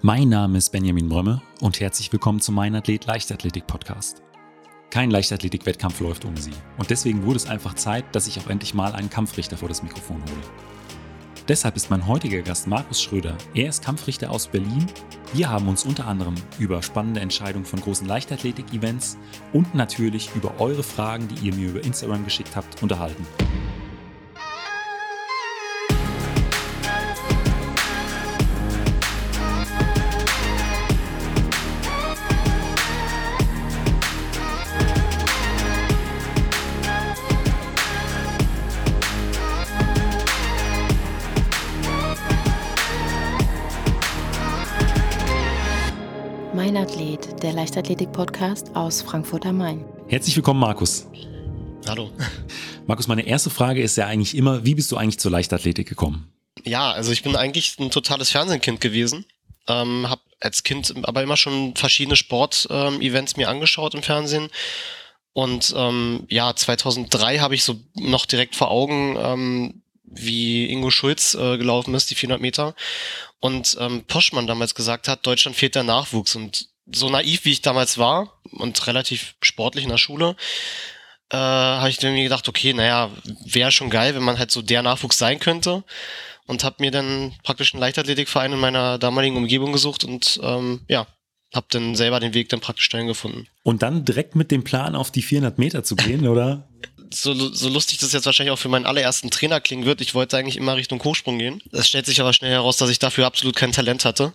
Mein Name ist Benjamin Brömme und herzlich willkommen zum Mein Athlet Leichtathletik Podcast. Kein Leichtathletik-Wettkampf läuft ohne Sie und deswegen wurde es einfach Zeit, dass ich auch endlich mal einen Kampfrichter vor das Mikrofon hole. Deshalb ist mein heutiger Gast Markus Schröder. Er ist Kampfrichter aus Berlin. Wir haben uns unter anderem über spannende Entscheidungen von großen Leichtathletik-Events und natürlich über eure Fragen, die ihr mir über Instagram geschickt habt, unterhalten. Leichtathletik-Podcast aus Frankfurt am Main. Herzlich willkommen, Markus. Hallo. Markus, meine erste Frage ist ja eigentlich immer, wie bist du eigentlich zur Leichtathletik gekommen? Ja, also ich bin eigentlich ein totales Fernsehkind gewesen. Ähm, habe als Kind aber immer schon verschiedene Sportevents ähm, mir angeschaut im Fernsehen. Und ähm, ja, 2003 habe ich so noch direkt vor Augen, ähm, wie Ingo Schulz äh, gelaufen ist, die 400 Meter. Und ähm, Poschmann damals gesagt hat, Deutschland fehlt der Nachwuchs. Und so naiv, wie ich damals war und relativ sportlich in der Schule, äh, habe ich mir gedacht, okay, naja, wäre schon geil, wenn man halt so der Nachwuchs sein könnte. Und habe mir dann praktisch einen Leichtathletikverein in meiner damaligen Umgebung gesucht und ähm, ja, habe dann selber den Weg dann praktisch dahin gefunden. Und dann direkt mit dem Plan auf die 400 Meter zu gehen, oder? so, so lustig das jetzt wahrscheinlich auch für meinen allerersten Trainer klingen wird, ich wollte eigentlich immer Richtung Hochsprung gehen. Es stellt sich aber schnell heraus, dass ich dafür absolut kein Talent hatte.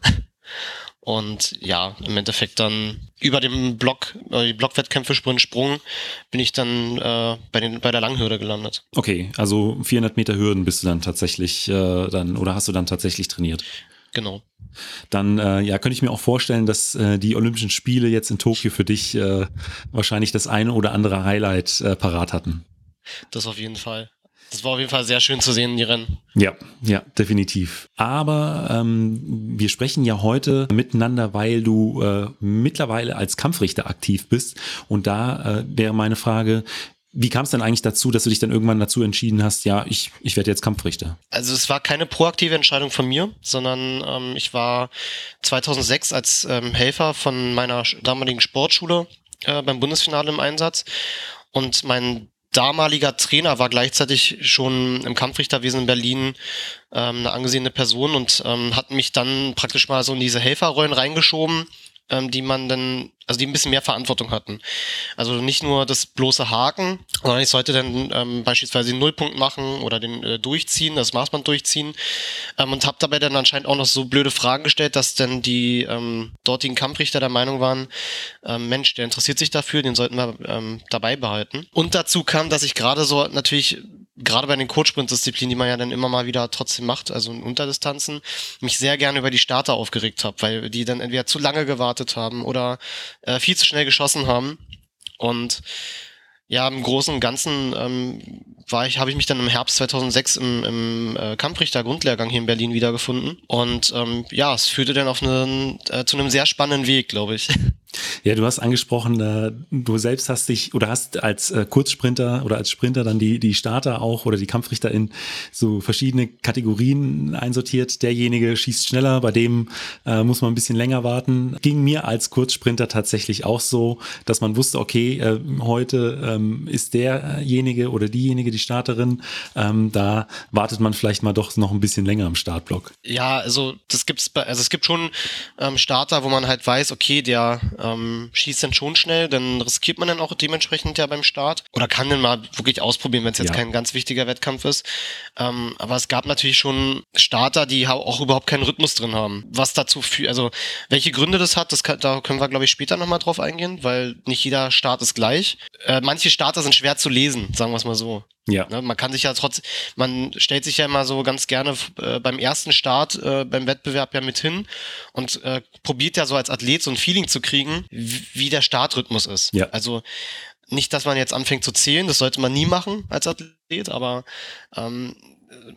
Und ja, im Endeffekt dann über dem Block, äh, die Blockwettkämpfe Sprint Sprung, bin ich dann äh, bei, den, bei der Langhürde gelandet. Okay, also 400 Meter Hürden bist du dann tatsächlich äh, dann oder hast du dann tatsächlich trainiert? Genau. Dann äh, ja, könnte ich mir auch vorstellen, dass äh, die Olympischen Spiele jetzt in Tokio für dich äh, wahrscheinlich das eine oder andere Highlight äh, parat hatten. Das auf jeden Fall. Das war auf jeden Fall sehr schön zu sehen, die Rennen. Ja, ja, definitiv. Aber ähm, wir sprechen ja heute miteinander, weil du äh, mittlerweile als Kampfrichter aktiv bist. Und da äh, wäre meine Frage, wie kam es denn eigentlich dazu, dass du dich dann irgendwann dazu entschieden hast, ja, ich, ich werde jetzt Kampfrichter? Also es war keine proaktive Entscheidung von mir, sondern ähm, ich war 2006 als ähm, Helfer von meiner damaligen Sportschule äh, beim Bundesfinale im Einsatz und mein damaliger Trainer war gleichzeitig schon im Kampfrichterwesen in Berlin ähm, eine angesehene Person und ähm, hat mich dann praktisch mal so in diese Helferrollen reingeschoben, ähm, die man dann also die ein bisschen mehr Verantwortung hatten. Also nicht nur das bloße Haken, sondern ich sollte dann ähm, beispielsweise den Nullpunkt machen oder den äh, durchziehen, das Maßband durchziehen ähm, und habe dabei dann anscheinend auch noch so blöde Fragen gestellt, dass dann die ähm, dortigen Kampfrichter der Meinung waren, ähm, Mensch, der interessiert sich dafür, den sollten wir ähm, dabei behalten. Und dazu kam, dass ich gerade so natürlich gerade bei den Kurzsprintdisziplinen, die man ja dann immer mal wieder trotzdem macht, also in Unterdistanzen, mich sehr gerne über die Starter aufgeregt habe, weil die dann entweder zu lange gewartet haben oder äh, viel zu schnell geschossen haben. Und ja, im Großen und Ganzen ähm, war ich, habe ich mich dann im Herbst 2006 im, im äh, Kamprichter Grundlehrgang hier in Berlin wiedergefunden. Und ähm, ja, es führte dann auf einen, äh, zu einem sehr spannenden Weg, glaube ich. Ja, du hast angesprochen, äh, du selbst hast dich oder hast als äh, Kurzsprinter oder als Sprinter dann die, die Starter auch oder die Kampfrichter in so verschiedene Kategorien einsortiert. Derjenige schießt schneller, bei dem äh, muss man ein bisschen länger warten. Ging mir als Kurzsprinter tatsächlich auch so, dass man wusste, okay, äh, heute ähm, ist derjenige oder diejenige die Starterin. Ähm, da wartet man vielleicht mal doch noch ein bisschen länger im Startblock. Ja, also das gibt's also es gibt schon ähm, Starter, wo man halt weiß, okay, der ähm, schießt dann schon schnell, dann riskiert man dann auch dementsprechend ja beim Start oder kann dann mal wirklich ausprobieren, wenn es jetzt ja. kein ganz wichtiger Wettkampf ist. Ähm, aber es gab natürlich schon Starter, die auch überhaupt keinen Rhythmus drin haben. Was dazu führt, also welche Gründe das hat, das kann, da können wir glaube ich später nochmal drauf eingehen, weil nicht jeder Start ist gleich. Äh, manche Starter sind schwer zu lesen, sagen wir es mal so. Ja. Ne, man kann sich ja trotz, man stellt sich ja immer so ganz gerne äh, beim ersten Start äh, beim Wettbewerb ja mit hin und äh, probiert ja so als Athlet so ein Feeling zu kriegen, wie, wie der Startrhythmus ist. Ja. Also nicht, dass man jetzt anfängt zu zählen, das sollte man nie machen als Athlet, aber ähm,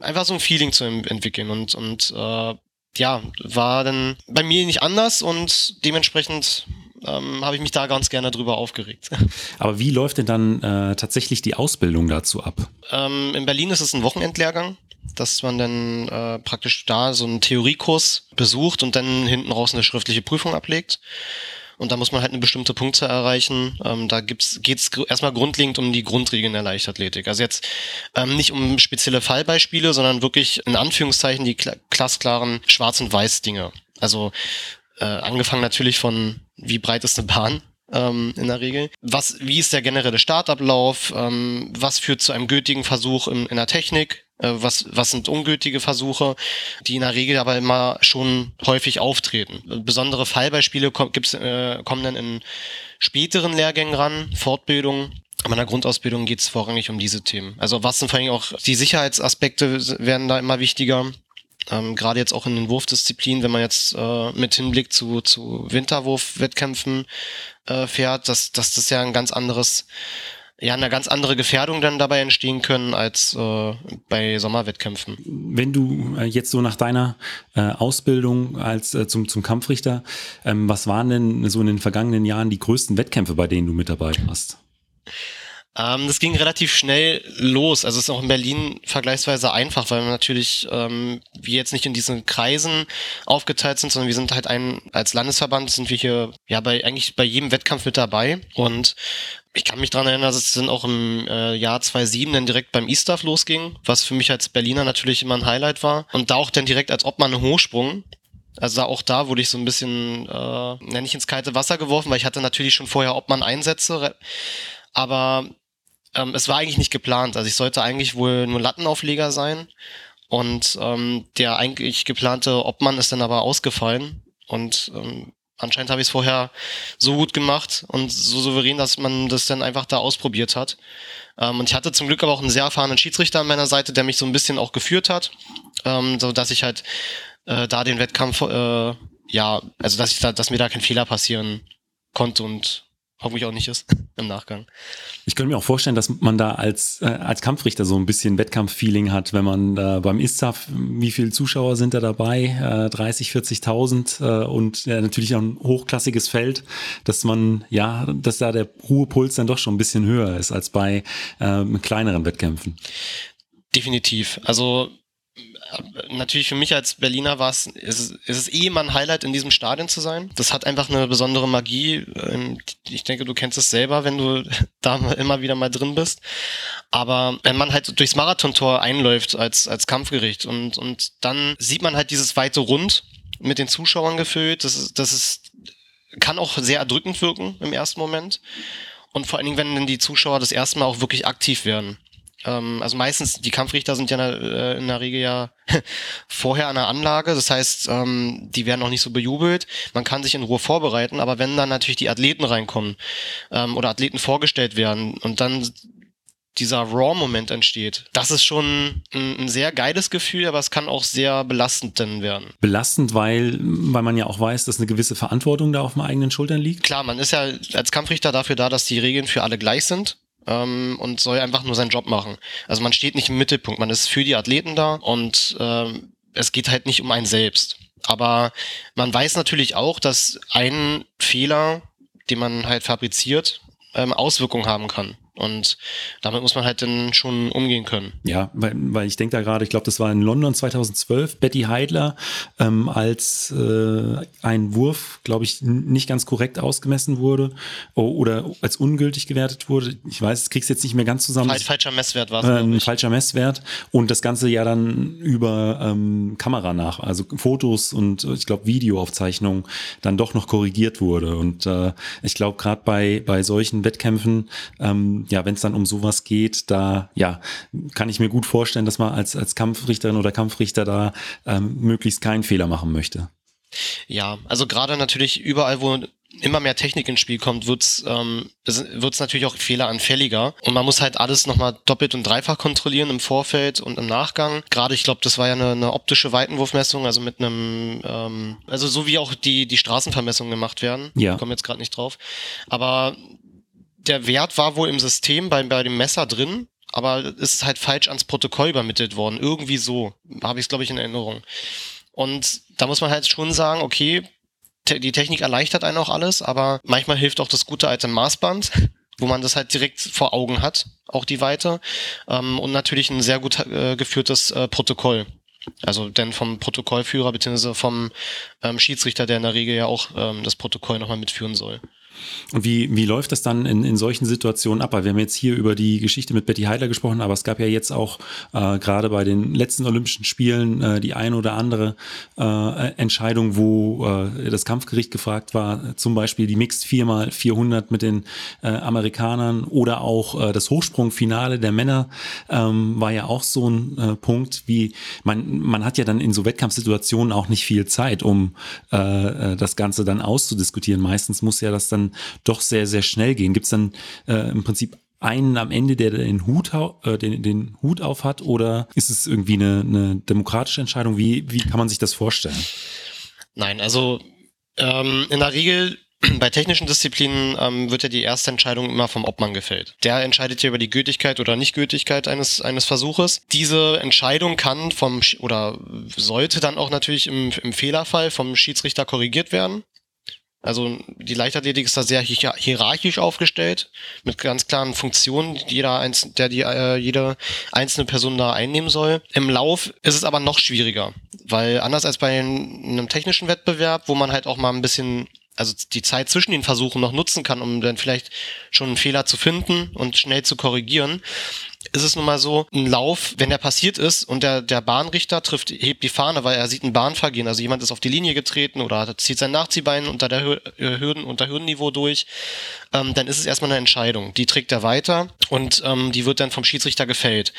einfach so ein Feeling zu entwickeln und, und äh, ja, war dann bei mir nicht anders und dementsprechend ähm, habe ich mich da ganz gerne drüber aufgeregt. Aber wie läuft denn dann äh, tatsächlich die Ausbildung dazu ab? Ähm, in Berlin ist es ein Wochenendlehrgang. dass man dann äh, praktisch da so einen Theoriekurs besucht und dann hinten raus eine schriftliche Prüfung ablegt. Und da muss man halt eine bestimmte Punktzahl erreichen. Ähm, da gibt's, geht's erstmal grundlegend um die Grundregeln der Leichtathletik. Also jetzt ähm, nicht um spezielle Fallbeispiele, sondern wirklich in Anführungszeichen die kla klassklaren Schwarz- und Weiß-Dinge. Also äh, angefangen natürlich von, wie breit ist eine Bahn? ähm, in der Regel. Was, wie ist der generelle Startablauf? Ähm, was führt zu einem gültigen Versuch in, in der Technik? Äh, was, was sind ungültige Versuche, die in der Regel aber immer schon häufig auftreten. Besondere Fallbeispiele gibt's, äh, kommen dann in späteren Lehrgängen ran, Fortbildung. Aber in der Grundausbildung geht es vorrangig um diese Themen. Also was sind vor allem auch die Sicherheitsaspekte werden da immer wichtiger. Ähm, Gerade jetzt auch in den Wurfdisziplinen, wenn man jetzt äh, mit Hinblick zu, zu Winterwurfwettkämpfen äh, fährt, dass, dass das ja ein ganz anderes, ja, eine ganz andere Gefährdung dann dabei entstehen können als äh, bei Sommerwettkämpfen. Wenn du äh, jetzt so nach deiner äh, Ausbildung als äh, zum, zum Kampfrichter, ähm, was waren denn so in den vergangenen Jahren die größten Wettkämpfe, bei denen du mit dabei warst? Ähm, das ging relativ schnell los. Also es ist auch in Berlin vergleichsweise einfach, weil wir natürlich ähm, wir jetzt nicht in diesen Kreisen aufgeteilt sind, sondern wir sind halt ein als Landesverband sind wir hier ja bei eigentlich bei jedem Wettkampf mit dabei und ich kann mich daran erinnern, dass es dann auch im äh, Jahr 2007 dann direkt beim E-Staff losging, was für mich als Berliner natürlich immer ein Highlight war. Und da auch dann direkt als Obmann Hochsprung. Also auch da wurde ich so ein bisschen, äh, nenne ich ins kalte Wasser geworfen, weil ich hatte natürlich schon vorher Obmann-Einsätze. Aber ähm, es war eigentlich nicht geplant. Also ich sollte eigentlich wohl nur Lattenaufleger sein. Und ähm, der eigentlich geplante Obmann ist dann aber ausgefallen. Und ähm, anscheinend habe ich es vorher so gut gemacht und so souverän, dass man das dann einfach da ausprobiert hat. Ähm, und ich hatte zum Glück aber auch einen sehr erfahrenen Schiedsrichter an meiner Seite, der mich so ein bisschen auch geführt hat, ähm, so dass ich halt äh, da den Wettkampf, äh, ja, also dass ich da, dass mir da kein Fehler passieren konnte und hoffentlich auch nicht ist im Nachgang. Ich könnte mir auch vorstellen, dass man da als, äh, als Kampfrichter so ein bisschen Wettkampffeeling hat, wenn man da beim ISTAF, wie viele Zuschauer sind da dabei? Äh, 30, 40.000 äh, und ja, natürlich auch ein hochklassiges Feld, dass man, ja, dass da der Ruhepuls dann doch schon ein bisschen höher ist als bei äh, kleineren Wettkämpfen. Definitiv. Also natürlich für mich als Berliner war es, ist, es eh immer ein Highlight, in diesem Stadion zu sein. Das hat einfach eine besondere Magie. Ähm, ich denke, du kennst es selber, wenn du da immer wieder mal drin bist. Aber wenn man halt durchs Marathontor einläuft als, als Kampfgericht und, und dann sieht man halt dieses weite Rund mit den Zuschauern gefüllt, das ist, das ist, kann auch sehr erdrückend wirken im ersten Moment. Und vor allen Dingen, wenn dann die Zuschauer das erste Mal auch wirklich aktiv werden. Ähm, also meistens, die Kampfrichter sind ja äh, in der Regel ja vorher an der Anlage. Das heißt, ähm, die werden auch nicht so bejubelt. Man kann sich in Ruhe vorbereiten, aber wenn dann natürlich die Athleten reinkommen ähm, oder Athleten vorgestellt werden und dann dieser Raw-Moment entsteht. Das ist schon ein, ein, sehr geiles Gefühl, aber es kann auch sehr belastend dann werden. Belastend, weil, weil man ja auch weiß, dass eine gewisse Verantwortung da auf den eigenen Schultern liegt? Klar, man ist ja als Kampfrichter dafür da, dass die Regeln für alle gleich sind ähm, und soll einfach nur seinen Job machen. Also man steht nicht im Mittelpunkt, man ist für die Athleten da und ähm, es geht halt nicht um einen selbst. Aber man weiß natürlich auch, dass ein Fehler, den man halt fabriziert, ähm, Auswirkungen haben kann. Und damit muss man halt dann schon umgehen können. Ja, weil, weil ich denke da gerade, ich glaube, das war in London 2012, Betty Heidler, ähm, als äh, ein Wurf, glaube ich, nicht ganz korrekt ausgemessen wurde oder als ungültig gewertet wurde. Ich weiß, das kriegst du jetzt nicht mehr ganz zusammen. Fal falscher Messwert war es. Äh, ein falscher Messwert. Und das Ganze ja dann über ähm, Kamera nach, also Fotos und ich glaube Videoaufzeichnungen dann doch noch korrigiert wurde. Und äh, ich glaube, gerade bei, bei solchen Wettkämpfen, ähm, ja, wenn es dann um sowas geht, da ja, kann ich mir gut vorstellen, dass man als, als Kampfrichterin oder Kampfrichter da ähm, möglichst keinen Fehler machen möchte. Ja, also gerade natürlich überall, wo immer mehr Technik ins Spiel kommt, wird's ähm, wird's natürlich auch fehleranfälliger. Und man muss halt alles nochmal doppelt und dreifach kontrollieren im Vorfeld und im Nachgang. Gerade, ich glaube, das war ja eine, eine optische Weitenwurfmessung, also mit einem, ähm, also so wie auch die, die Straßenvermessungen gemacht werden. Ja. Ich komme jetzt gerade nicht drauf. Aber der Wert war wohl im System bei, bei dem Messer drin, aber ist halt falsch ans Protokoll übermittelt worden. Irgendwie so. Habe ich es, glaube ich, in Erinnerung. Und da muss man halt schon sagen, okay, te die Technik erleichtert einen auch alles, aber manchmal hilft auch das gute alte Maßband. wo man das halt direkt vor Augen hat, auch die Weite. Ähm, und natürlich ein sehr gut äh, geführtes äh, Protokoll. Also denn vom Protokollführer beziehungsweise vom ähm, Schiedsrichter, der in der Regel ja auch ähm, das Protokoll nochmal mitführen soll. Und wie, wie läuft das dann in, in solchen Situationen ab? Weil wir haben jetzt hier über die Geschichte mit Betty Heidler gesprochen, aber es gab ja jetzt auch äh, gerade bei den letzten Olympischen Spielen äh, die eine oder andere äh, Entscheidung, wo äh, das Kampfgericht gefragt war, zum Beispiel die Mixed 4x400 mit den äh, Amerikanern oder auch äh, das Hochsprungfinale der Männer ähm, war ja auch so ein äh, Punkt, wie man, man hat ja dann in so Wettkampfsituationen auch nicht viel Zeit, um äh, äh das Ganze dann auszudiskutieren. Meistens muss ja das dann doch sehr, sehr schnell gehen? Gibt es dann äh, im Prinzip einen am Ende, der den Hut, äh, den, den Hut auf hat oder ist es irgendwie eine, eine demokratische Entscheidung? Wie, wie kann man sich das vorstellen? Nein, also ähm, in der Regel bei technischen Disziplinen ähm, wird ja die erste Entscheidung immer vom Obmann gefällt. Der entscheidet ja über die Gültigkeit oder Nichtgültigkeit eines, eines Versuches. Diese Entscheidung kann vom oder sollte dann auch natürlich im, im Fehlerfall vom Schiedsrichter korrigiert werden. Also die Leichtathletik ist da sehr hierarchisch aufgestellt, mit ganz klaren Funktionen, die jeder einz der die äh, jede einzelne Person da einnehmen soll. Im Lauf ist es aber noch schwieriger, weil anders als bei einem technischen Wettbewerb, wo man halt auch mal ein bisschen also die Zeit zwischen den Versuchen noch nutzen kann, um dann vielleicht schon einen Fehler zu finden und schnell zu korrigieren, ist es nun mal so, ein Lauf, wenn der passiert ist und der, der Bahnrichter trifft, hebt die Fahne, weil er sieht ein Bahnvergehen, also jemand ist auf die Linie getreten oder zieht sein Nachziehbein unter der äh, Hürden, unter Hürdenniveau durch, ähm, dann ist es erstmal eine Entscheidung. Die trägt er weiter und ähm, die wird dann vom Schiedsrichter gefällt.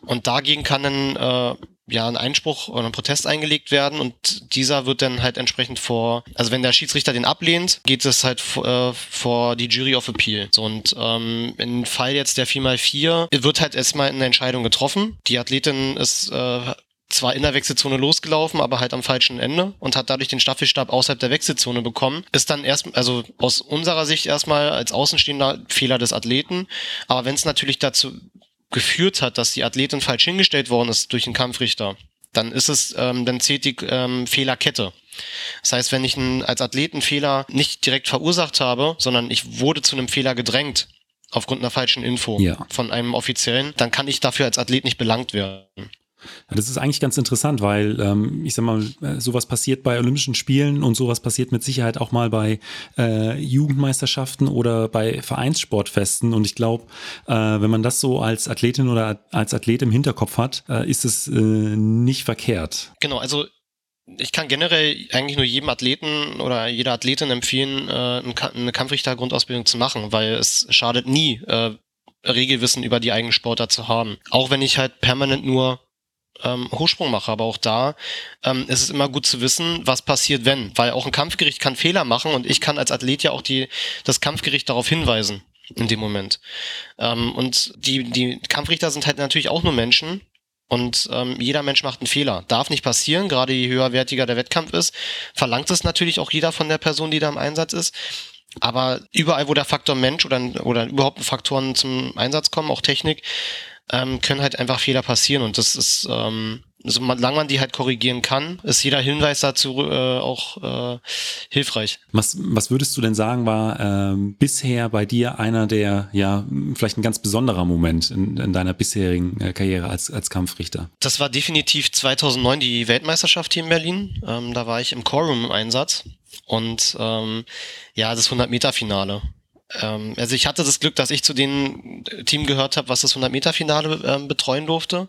Und dagegen kann dann äh, ja ein Einspruch oder ein Protest eingelegt werden und dieser wird dann halt entsprechend vor, also wenn der Schiedsrichter den ablehnt, geht es halt vor, äh, vor die Jury of Appeal. So, und ähm, im Fall jetzt der 4x4 wird halt erstmal eine Entscheidung getroffen. Die Athletin ist äh, zwar in der Wechselzone losgelaufen, aber halt am falschen Ende und hat dadurch den Staffelstab außerhalb der Wechselzone bekommen. Ist dann erst, also aus unserer Sicht erstmal als Außenstehender Fehler des Athleten. Aber wenn es natürlich dazu geführt hat, dass die Athletin falsch hingestellt worden ist durch den Kampfrichter, dann ist es, ähm, dann zählt die ähm, Fehlerkette. Das heißt, wenn ich einen, als Athleten Fehler nicht direkt verursacht habe, sondern ich wurde zu einem Fehler gedrängt, aufgrund einer falschen Info ja. von einem Offiziellen, dann kann ich dafür als Athlet nicht belangt werden. Das ist eigentlich ganz interessant, weil ähm, ich sag mal, äh, sowas passiert bei Olympischen Spielen und sowas passiert mit Sicherheit auch mal bei äh, Jugendmeisterschaften oder bei Vereinssportfesten. Und ich glaube, äh, wenn man das so als Athletin oder als Athlet im Hinterkopf hat, äh, ist es äh, nicht verkehrt. Genau, also ich kann generell eigentlich nur jedem Athleten oder jeder Athletin empfehlen, äh, eine Kampfrichtergrundausbildung zu machen, weil es schadet nie, Regelwissen über die eigene Sportart zu haben. Auch wenn ich halt permanent nur ähm, Hochsprung mache. Aber auch da ähm, ist es immer gut zu wissen, was passiert, wenn. Weil auch ein Kampfgericht kann Fehler machen und ich kann als Athlet ja auch die, das Kampfgericht darauf hinweisen in dem Moment. Ähm, und die, die Kampfrichter sind halt natürlich auch nur Menschen. Und ähm, jeder Mensch macht einen Fehler. Darf nicht passieren, gerade je höherwertiger der Wettkampf ist, verlangt es natürlich auch jeder von der Person, die da im Einsatz ist. Aber überall, wo der Faktor Mensch oder, oder überhaupt Faktoren zum Einsatz kommen, auch Technik, ähm, können halt einfach Fehler passieren und das ist, ähm, solange man die halt korrigieren kann, ist jeder Hinweis dazu äh, auch äh, hilfreich. Was, was würdest du denn sagen, war ähm, bisher bei dir einer der, ja, vielleicht ein ganz besonderer Moment in, in deiner bisherigen äh, Karriere als, als Kampfrichter? Das war definitiv 2009 die Weltmeisterschaft hier in Berlin. Ähm, da war ich im Chorum im Einsatz und ähm, ja, das 100-Meter-Finale. Ähm, also ich hatte das Glück, dass ich zu dem Team gehört habe, was das 100-Meter-Finale ähm, betreuen durfte.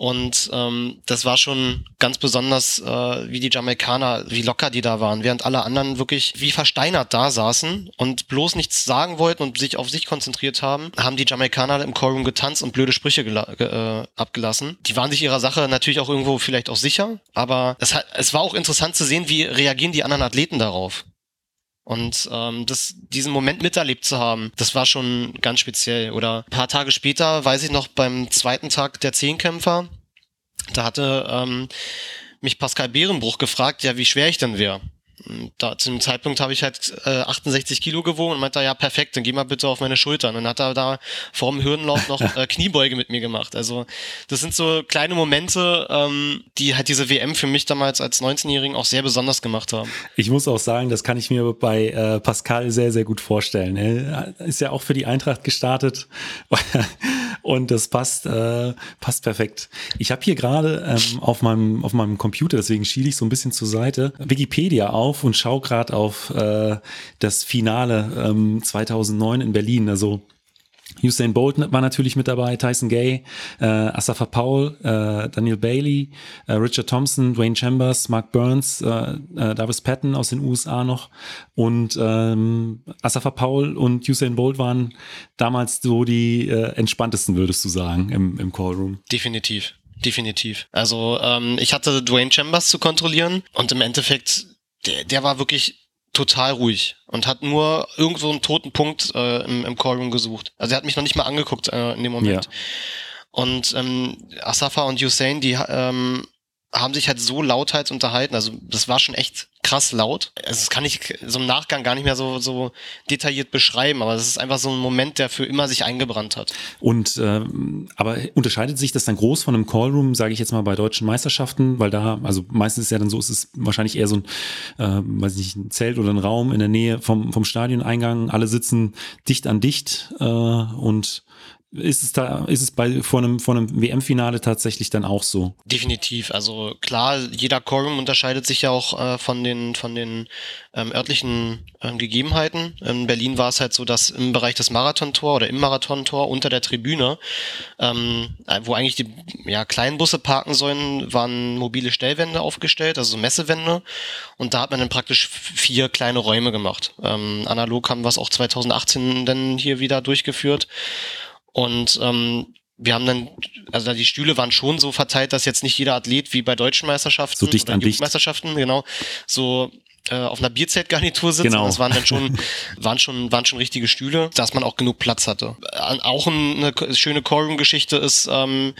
Und ähm, das war schon ganz besonders, äh, wie die Jamaikaner, wie locker die da waren, während alle anderen wirklich wie versteinert da saßen und bloß nichts sagen wollten und sich auf sich konzentriert haben, haben die Jamaikaner im Chorroom getanzt und blöde Sprüche äh, abgelassen. Die waren sich ihrer Sache natürlich auch irgendwo vielleicht auch sicher, aber es, hat, es war auch interessant zu sehen, wie reagieren die anderen Athleten darauf. Und ähm, das, diesen Moment miterlebt zu haben, das war schon ganz speziell. Oder ein paar Tage später, weiß ich noch, beim zweiten Tag der Zehnkämpfer, da hatte ähm, mich Pascal Bärenbruch gefragt, ja, wie schwer ich denn wäre. Da, zu dem Zeitpunkt habe ich halt äh, 68 Kilo gewogen und meinte, ja perfekt, dann geh mal bitte auf meine Schultern. Und dann hat er da vor dem Hürdenlauf noch äh, Kniebeuge mit mir gemacht. Also das sind so kleine Momente, ähm, die halt diese WM für mich damals als 19-Jährigen auch sehr besonders gemacht haben. Ich muss auch sagen, das kann ich mir bei äh, Pascal sehr, sehr gut vorstellen. Er ist ja auch für die Eintracht gestartet und das passt, äh, passt perfekt. Ich habe hier gerade ähm, auf, meinem, auf meinem Computer, deswegen schiele ich so ein bisschen zur Seite, Wikipedia auf und schaue gerade auf äh, das Finale ähm, 2009 in Berlin. Also Usain Bolt war natürlich mit dabei, Tyson Gay, äh, Asafa Powell, äh, Daniel Bailey, äh, Richard Thompson, Dwayne Chambers, Mark Burns, äh, äh, Davis Patton aus den USA noch und ähm, Asafa Powell und Usain Bolt waren damals so die äh, entspanntesten, würdest du sagen, im, im Callroom. Definitiv. Definitiv. Also ähm, ich hatte Dwayne Chambers zu kontrollieren und im Endeffekt, der, der war wirklich total ruhig und hat nur irgendwo einen toten Punkt äh, im, im Callroom gesucht. Also er hat mich noch nicht mal angeguckt äh, in dem Moment. Ja. Und ähm, Asafa und Hussein, die ähm, haben sich halt so lauthals unterhalten. Also das war schon echt krass laut. Also das kann ich so im Nachgang gar nicht mehr so, so detailliert beschreiben, aber das ist einfach so ein Moment, der für immer sich eingebrannt hat. Und ähm, aber unterscheidet sich das dann groß von einem Callroom, sage ich jetzt mal bei deutschen Meisterschaften, weil da, also meistens ist ja dann so, ist es wahrscheinlich eher so ein, äh, weiß nicht, ein Zelt oder ein Raum in der Nähe vom, vom Stadioneingang, alle sitzen dicht an dicht äh, und ist es da, ist es bei vor einem, vor einem WM-Finale tatsächlich dann auch so? Definitiv. Also klar, jeder Quorum unterscheidet sich ja auch äh, von den von den ähm, örtlichen ähm, Gegebenheiten. In Berlin war es halt so, dass im Bereich des Marathontor oder im Marathontor unter der Tribüne, ähm, wo eigentlich die ja, kleinen Busse parken sollen, waren mobile Stellwände aufgestellt, also Messewände. Und da hat man dann praktisch vier kleine Räume gemacht. Ähm, analog haben wir es auch 2018 dann hier wieder durchgeführt. Und ähm, wir haben dann, also die Stühle waren schon so verteilt, dass jetzt nicht jeder Athlet wie bei deutschen Meisterschaften so dicht oder an dicht. Meisterschaften, genau, so äh, auf einer Bierzeltgarnitur sitzt. Genau. Das waren dann schon, waren schon, waren schon richtige Stühle, dass man auch genug Platz hatte. Auch eine schöne Chorum-Geschichte ist ähm,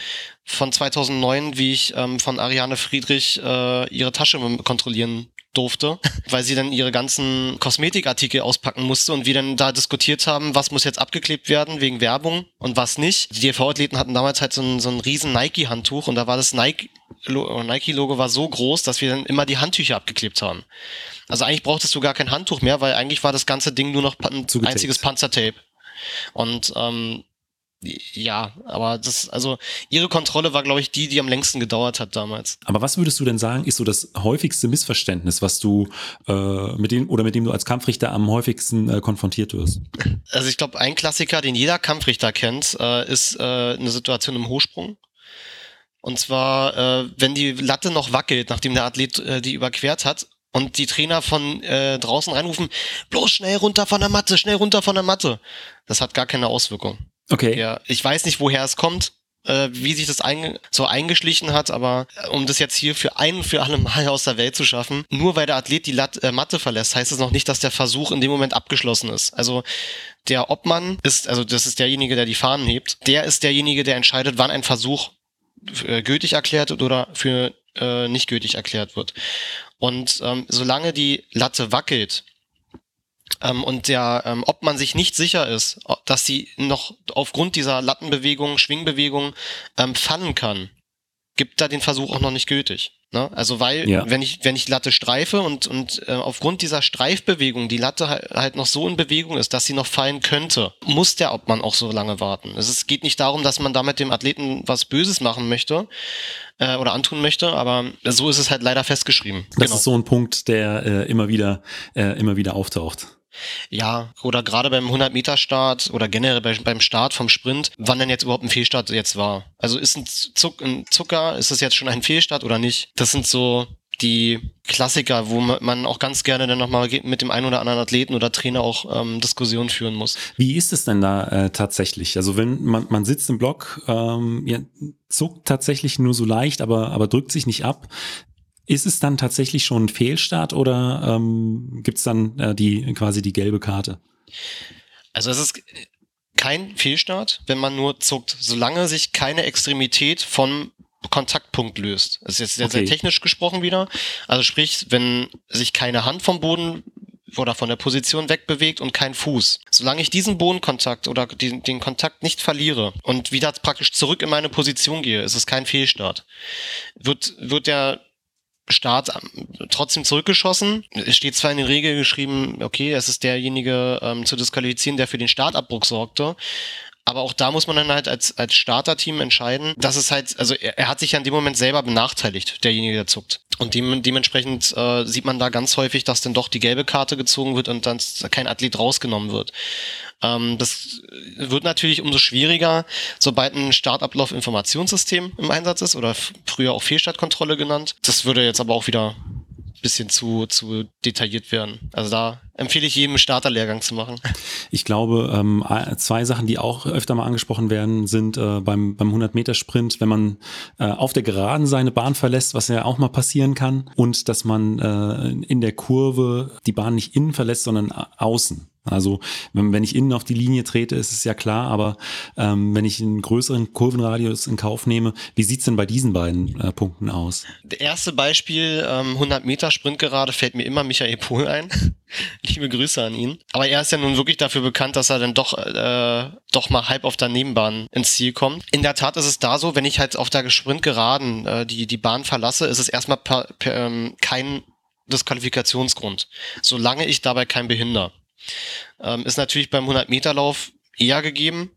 von 2009, wie ich ähm, von Ariane Friedrich äh, ihre Tasche kontrollieren durfte, weil sie dann ihre ganzen Kosmetikartikel auspacken musste und wir dann da diskutiert haben, was muss jetzt abgeklebt werden wegen Werbung und was nicht. Die DV-Athleten hatten damals halt so ein, so ein riesen Nike-Handtuch und da war das Nike Nike-Logo war so groß, dass wir dann immer die Handtücher abgeklebt haben. Also eigentlich brauchtest du gar kein Handtuch mehr, weil eigentlich war das ganze Ding nur noch ein einziges Panzertape. Und ähm, ja, aber das, also ihre Kontrolle war, glaube ich, die, die am längsten gedauert hat damals. Aber was würdest du denn sagen, ist so das häufigste Missverständnis, was du äh, mit dem oder mit dem du als Kampfrichter am häufigsten äh, konfrontiert wirst? Also ich glaube, ein Klassiker, den jeder Kampfrichter kennt, äh, ist äh, eine Situation im Hochsprung. Und zwar, äh, wenn die Latte noch wackelt, nachdem der Athlet äh, die überquert hat und die Trainer von äh, draußen reinrufen, bloß schnell runter von der Matte, schnell runter von der Matte. Das hat gar keine Auswirkung. Okay. Ja, ich weiß nicht, woher es kommt, äh, wie sich das ein, so eingeschlichen hat, aber äh, um das jetzt hier für ein für alle Mal aus der Welt zu schaffen, nur weil der Athlet die Lat äh, Matte verlässt, heißt es noch nicht, dass der Versuch in dem Moment abgeschlossen ist. Also der Obmann ist, also das ist derjenige, der die Fahnen hebt, der ist derjenige, der entscheidet, wann ein Versuch äh, gültig erklärt wird oder für äh, nicht gültig erklärt wird. Und ähm, solange die Latte wackelt, ähm, und der, ähm, ob man sich nicht sicher ist, dass sie noch aufgrund dieser Lattenbewegung, Schwingbewegung ähm, fallen kann, gibt da den Versuch auch noch nicht gültig. Ne? Also weil, ja. wenn ich, wenn ich Latte streife und, und äh, aufgrund dieser Streifbewegung die Latte halt, halt noch so in Bewegung ist, dass sie noch fallen könnte, muss der Obmann auch so lange warten. Es geht nicht darum, dass man damit dem Athleten was Böses machen möchte äh, oder antun möchte, aber so ist es halt leider festgeschrieben. Das genau. ist so ein Punkt, der äh, immer wieder, äh, immer wieder auftaucht. Ja, oder gerade beim 100-Meter-Start oder generell beim Start vom Sprint, wann denn jetzt überhaupt ein Fehlstart jetzt war. Also ist ein, Zuck, ein Zucker, ist es jetzt schon ein Fehlstart oder nicht? Das sind so die Klassiker, wo man auch ganz gerne dann nochmal mit dem einen oder anderen Athleten oder Trainer auch ähm, Diskussionen führen muss. Wie ist es denn da äh, tatsächlich? Also wenn man, man sitzt im Block, ähm, ja, zuckt tatsächlich nur so leicht, aber, aber drückt sich nicht ab. Ist es dann tatsächlich schon ein Fehlstart oder ähm, gibt es dann äh, die quasi die gelbe Karte? Also es ist kein Fehlstart, wenn man nur zuckt, solange sich keine Extremität von Kontaktpunkt löst. Das ist jetzt sehr, Okay. sehr technisch gesprochen wieder. Also sprich, wenn sich keine Hand vom Boden oder von der Position wegbewegt und kein Fuß. Solange ich diesen Bodenkontakt oder den, den Kontakt nicht verliere und wieder praktisch zurück in meine Position gehe, ist es kein Fehlstart. Wird, wird der Start ähm, trotzdem zurückgeschossen. Es steht zwar in den Regeln geschrieben, okay, es ist derjenige ähm, zu disqualifizieren, der für den Startabbruch sorgte. Aber auch da muss man dann halt als, als Starterteam entscheiden, dass es halt, also er, er hat sich ja in dem Moment selber benachteiligt, derjenige, der zuckt. Und dem, dementsprechend äh, sieht man da ganz häufig, dass dann doch die gelbe Karte gezogen wird und dann kein Athlet rausgenommen wird. Ähm, das wird natürlich umso schwieriger, sobald ein Startablauf-Informationssystem im Einsatz ist oder früher auch Fehlstartkontrolle genannt. Das würde jetzt aber auch wieder ein bisschen zu, zu detailliert werden. Also da empfehle ich jedem Starterlehrgang zu machen. Ich glaube, ähm, zwei Sachen, die auch öfter mal angesprochen werden, sind äh, beim, beim 100-Meter-Sprint, wenn man äh, auf der Geraden seine Bahn verlässt, was ja auch mal passieren kann, und dass man äh, in der Kurve die Bahn nicht innen verlässt, sondern außen. Also wenn, wenn ich innen auf die Linie trete, ist es ja klar, aber ähm, wenn ich einen größeren Kurvenradius in Kauf nehme, wie sieht's denn bei diesen beiden äh, Punkten aus? Das erste Beispiel, ähm, 100 Meter Sprint gerade, fällt mir immer Michael Pohl ein. Liebe Grüße an ihn. Aber er ist ja nun wirklich dafür bekannt, dass er dann doch, äh, doch mal halb auf der Nebenbahn ins Ziel kommt. In der Tat ist es da so, wenn ich halt auf der Sprintgeraden äh, die, die Bahn verlasse, ist es erstmal per, per, ähm, kein Disqualifikationsgrund, solange ich dabei kein behinder. Ähm, ist natürlich beim 100-Meter-Lauf eher gegeben,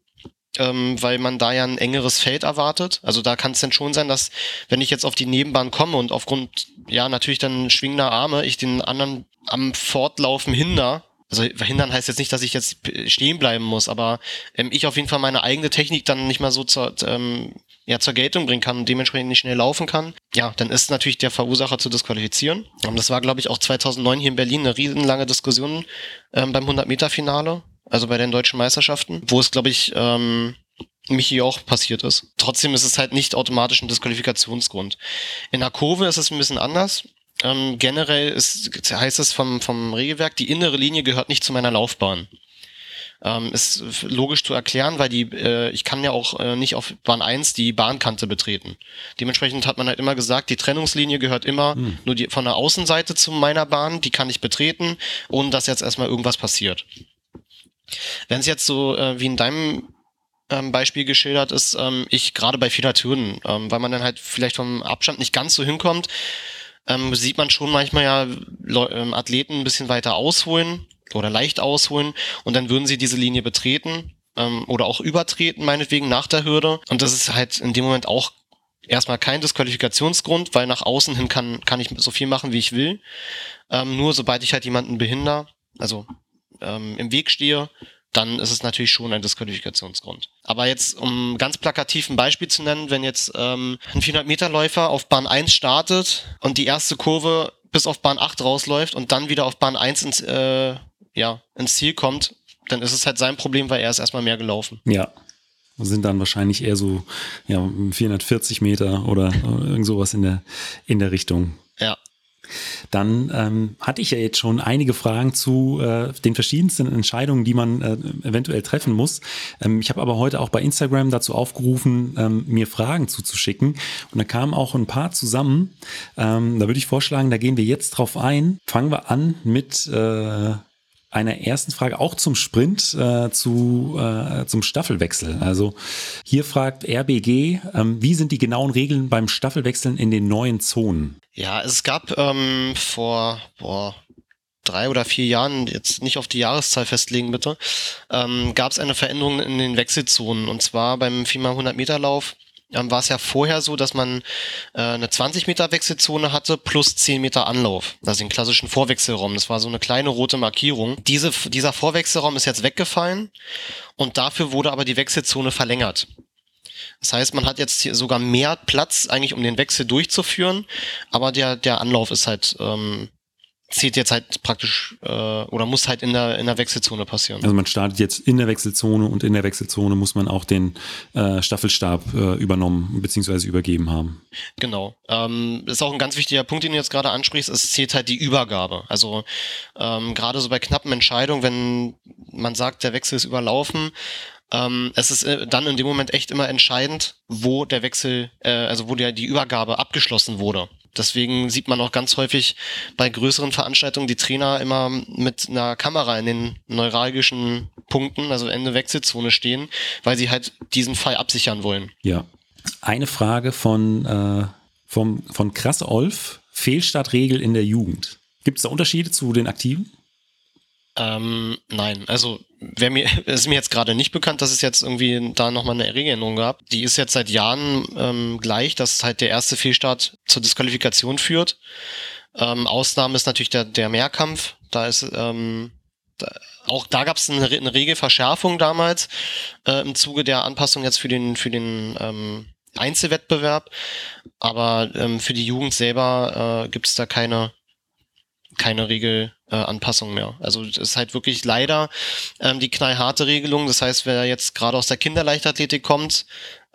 ähm, weil man da ja ein engeres Feld erwartet. Also da kann es dann schon sein, dass wenn ich jetzt auf die Nebenbahn komme und aufgrund, ja, natürlich dann schwingender Arme, ich den anderen am Fortlaufen hinder. Also verhindern heißt jetzt nicht, dass ich jetzt stehen bleiben muss, aber ähm, ich auf jeden Fall meine eigene Technik dann nicht mal so zur, ähm, ja, zur Geltung bringen kann und dementsprechend nicht schnell laufen kann, ja, dann ist natürlich der Verursacher zu disqualifizieren. Und das war, glaube ich, auch 2009 hier in Berlin eine riesenlange Diskussion ähm, beim 100-Meter-Finale, also bei den deutschen Meisterschaften, wo es, glaube ich, ähm, Michi auch passiert ist. Trotzdem ist es halt nicht automatisch ein Disqualifikationsgrund. In der Kurve ist es ein bisschen anders. Ähm, generell ist, heißt es vom, vom Regelwerk, die innere Linie gehört nicht zu meiner Laufbahn. Ähm, ist logisch zu erklären, weil die, äh, ich kann ja auch äh, nicht auf Bahn 1 die Bahnkante betreten. Dementsprechend hat man halt immer gesagt, die Trennungslinie gehört immer nur die, von der Außenseite zu meiner Bahn, die kann ich betreten, ohne dass jetzt erstmal irgendwas passiert. Wenn es jetzt so äh, wie in deinem ähm, Beispiel geschildert ist, ähm, ich gerade bei vieler Türen, ähm, weil man dann halt vielleicht vom Abstand nicht ganz so hinkommt, ähm, sieht man schon manchmal ja Leu ähm, Athleten ein bisschen weiter ausholen oder leicht ausholen und dann würden sie diese Linie betreten ähm, oder auch übertreten, meinetwegen nach der Hürde. Und das ist halt in dem Moment auch erstmal kein Disqualifikationsgrund, weil nach außen hin kann, kann ich so viel machen, wie ich will. Ähm, nur sobald ich halt jemanden behinder, also ähm, im Weg stehe, dann ist es natürlich schon ein Disqualifikationsgrund. Aber jetzt, um ganz plakativ ein Beispiel zu nennen, wenn jetzt ähm, ein 400-Meter-Läufer auf Bahn 1 startet und die erste Kurve bis auf Bahn 8 rausläuft und dann wieder auf Bahn 1 ins, äh, ja, ins Ziel kommt, dann ist es halt sein Problem, weil er ist erstmal mehr gelaufen. Ja. Sind dann wahrscheinlich eher so ja, 440 Meter oder äh, irgend sowas in der, in der Richtung. Ja. Dann ähm, hatte ich ja jetzt schon einige Fragen zu äh, den verschiedensten Entscheidungen, die man äh, eventuell treffen muss. Ähm, ich habe aber heute auch bei Instagram dazu aufgerufen, ähm, mir Fragen zuzuschicken. Und da kamen auch ein paar zusammen. Ähm, da würde ich vorschlagen, da gehen wir jetzt drauf ein. Fangen wir an mit äh, einer ersten Frage auch zum Sprint, äh, zu, äh, zum Staffelwechsel. Also hier fragt RBG, ähm, wie sind die genauen Regeln beim Staffelwechseln in den neuen Zonen? Ja, es gab ähm, vor boah, drei oder vier Jahren, jetzt nicht auf die Jahreszahl festlegen bitte, ähm, gab es eine Veränderung in den Wechselzonen. Und zwar beim 4x100 Meter Lauf ähm, war es ja vorher so, dass man äh, eine 20 Meter Wechselzone hatte plus 10 Meter Anlauf. Also den klassischen Vorwechselraum. Das war so eine kleine rote Markierung. Diese, dieser Vorwechselraum ist jetzt weggefallen und dafür wurde aber die Wechselzone verlängert. Das heißt, man hat jetzt hier sogar mehr Platz eigentlich, um den Wechsel durchzuführen, aber der, der Anlauf ist halt, ähm, zählt jetzt halt praktisch äh, oder muss halt in der, in der Wechselzone passieren. Also man startet jetzt in der Wechselzone und in der Wechselzone muss man auch den äh, Staffelstab äh, übernommen bzw. übergeben haben. Genau. Ähm, ist auch ein ganz wichtiger Punkt, den du jetzt gerade ansprichst. Es zählt halt die Übergabe. Also ähm, gerade so bei knappen Entscheidungen, wenn man sagt, der Wechsel ist überlaufen, ähm, es ist äh, dann in dem Moment echt immer entscheidend, wo der Wechsel, äh, also wo der, die Übergabe abgeschlossen wurde. Deswegen sieht man auch ganz häufig bei größeren Veranstaltungen die Trainer immer mit einer Kamera in den neuralgischen Punkten, also Ende Wechselzone stehen, weil sie halt diesen Fall absichern wollen. Ja. Eine Frage von, äh, vom, von Krass Olf. Fehlstartregel in der Jugend. Gibt es da Unterschiede zu den Aktiven? Ähm, nein, also wer mir ist mir jetzt gerade nicht bekannt, dass es jetzt irgendwie da nochmal eine Regeländerung gab. Die ist jetzt seit Jahren ähm, gleich, dass halt der erste Fehlstart zur Disqualifikation führt. Ähm, Ausnahme ist natürlich der, der Mehrkampf. Da ist ähm, da, auch da gab es eine, eine Regelverschärfung damals äh, im Zuge der Anpassung jetzt für den für den ähm, Einzelwettbewerb. Aber ähm, für die Jugend selber äh, gibt es da keine keine Regelanpassung äh, mehr. Also es ist halt wirklich leider ähm, die knallharte Regelung. Das heißt, wer jetzt gerade aus der Kinderleichtathletik kommt,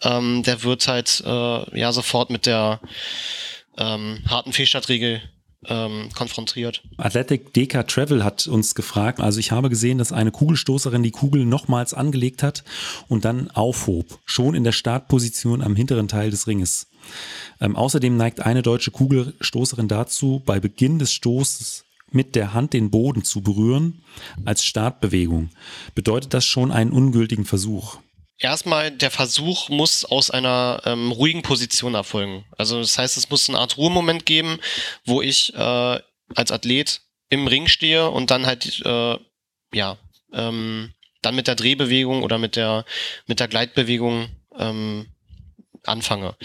ähm, der wird halt äh, ja sofort mit der ähm, harten Fehlstartregel ähm, konfrontiert. Athletic DK Travel hat uns gefragt, also ich habe gesehen, dass eine Kugelstoßerin die Kugel nochmals angelegt hat und dann aufhob, schon in der Startposition am hinteren Teil des Ringes. Ähm, außerdem neigt eine deutsche Kugelstoßerin dazu, bei Beginn des Stoßes mit der Hand den Boden zu berühren als Startbewegung. Bedeutet das schon einen ungültigen Versuch? Erstmal, der Versuch muss aus einer ähm, ruhigen Position erfolgen. Also das heißt, es muss eine Art Ruhemoment geben, wo ich äh, als Athlet im Ring stehe und dann halt äh, ja ähm, dann mit der Drehbewegung oder mit der mit der Gleitbewegung ähm, anfange.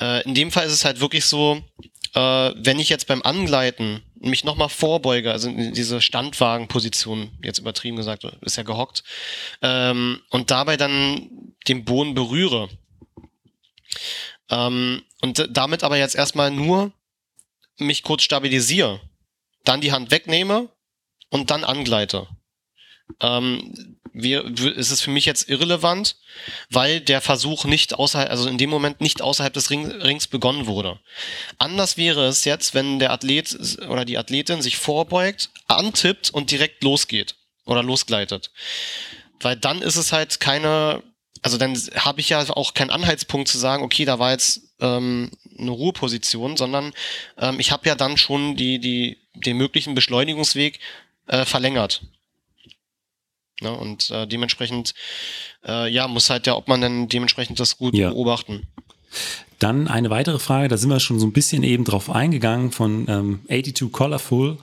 Äh, in dem Fall ist es halt wirklich so, äh, wenn ich jetzt beim Angleiten mich nochmal vorbeuge, also diese Standwagenposition, jetzt übertrieben gesagt, ist ja gehockt, ähm, und dabei dann den Boden berühre, ähm, und damit aber jetzt erstmal nur mich kurz stabilisiere, dann die Hand wegnehme und dann angleite. Ähm, wir, ist es für mich jetzt irrelevant, weil der Versuch nicht außerhalb, also in dem Moment nicht außerhalb des Ring, Rings begonnen wurde. Anders wäre es jetzt, wenn der Athlet oder die Athletin sich vorbeugt, antippt und direkt losgeht oder losgleitet. Weil dann ist es halt keine, also dann habe ich ja auch keinen Anhaltspunkt zu sagen, okay, da war jetzt ähm, eine Ruheposition, sondern ähm, ich habe ja dann schon die, die, den möglichen Beschleunigungsweg äh, verlängert. Ne? Und äh, dementsprechend, äh, ja, muss halt ja, ob man denn dementsprechend das gut ja. beobachten. Dann eine weitere Frage, da sind wir schon so ein bisschen eben drauf eingegangen von ähm, 82 Colorful.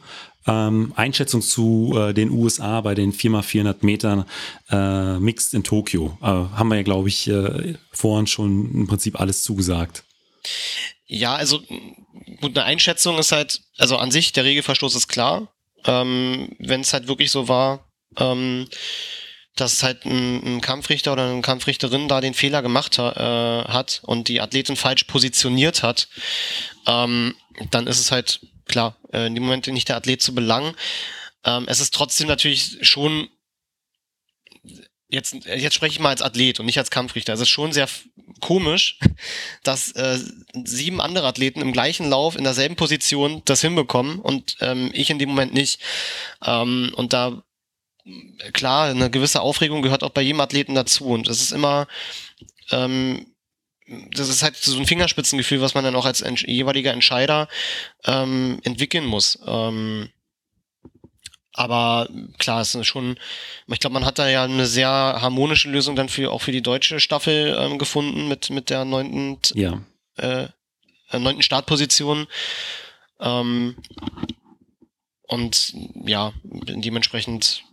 Ähm, Einschätzung zu äh, den USA bei den 4x400 Metern äh, Mixed in Tokio. Äh, haben wir ja, glaube ich, äh, vorhin schon im Prinzip alles zugesagt. Ja, also gut, eine Einschätzung ist halt, also an sich, der Regelverstoß ist klar. Ähm, Wenn es halt wirklich so war, ähm, dass halt ein, ein, Kampfrichter oder eine Kampfrichterin da den Fehler gemacht ha, äh, hat und die Athletin falsch positioniert hat, ähm, dann ist es halt klar, äh, in dem Moment nicht der Athlet zu belangen. Ähm, es ist trotzdem natürlich schon jetzt, jetzt spreche ich mal als Athlet und nicht als Kampfrichter. Es ist schon sehr komisch, dass äh, sieben andere Athleten im gleichen Lauf in derselben Position das hinbekommen und ähm, ich in dem Moment nicht. Ähm, und da klar, eine gewisse Aufregung gehört auch bei jedem Athleten dazu. Und es ist immer, ähm, das ist halt so ein Fingerspitzengefühl, was man dann auch als ents jeweiliger Entscheider ähm, entwickeln muss. Ähm, aber klar, es ist schon, ich glaube, man hat da ja eine sehr harmonische Lösung dann für auch für die deutsche Staffel ähm, gefunden mit mit der neunten ja. äh, neunten Startposition. Ähm, und ja, dementsprechend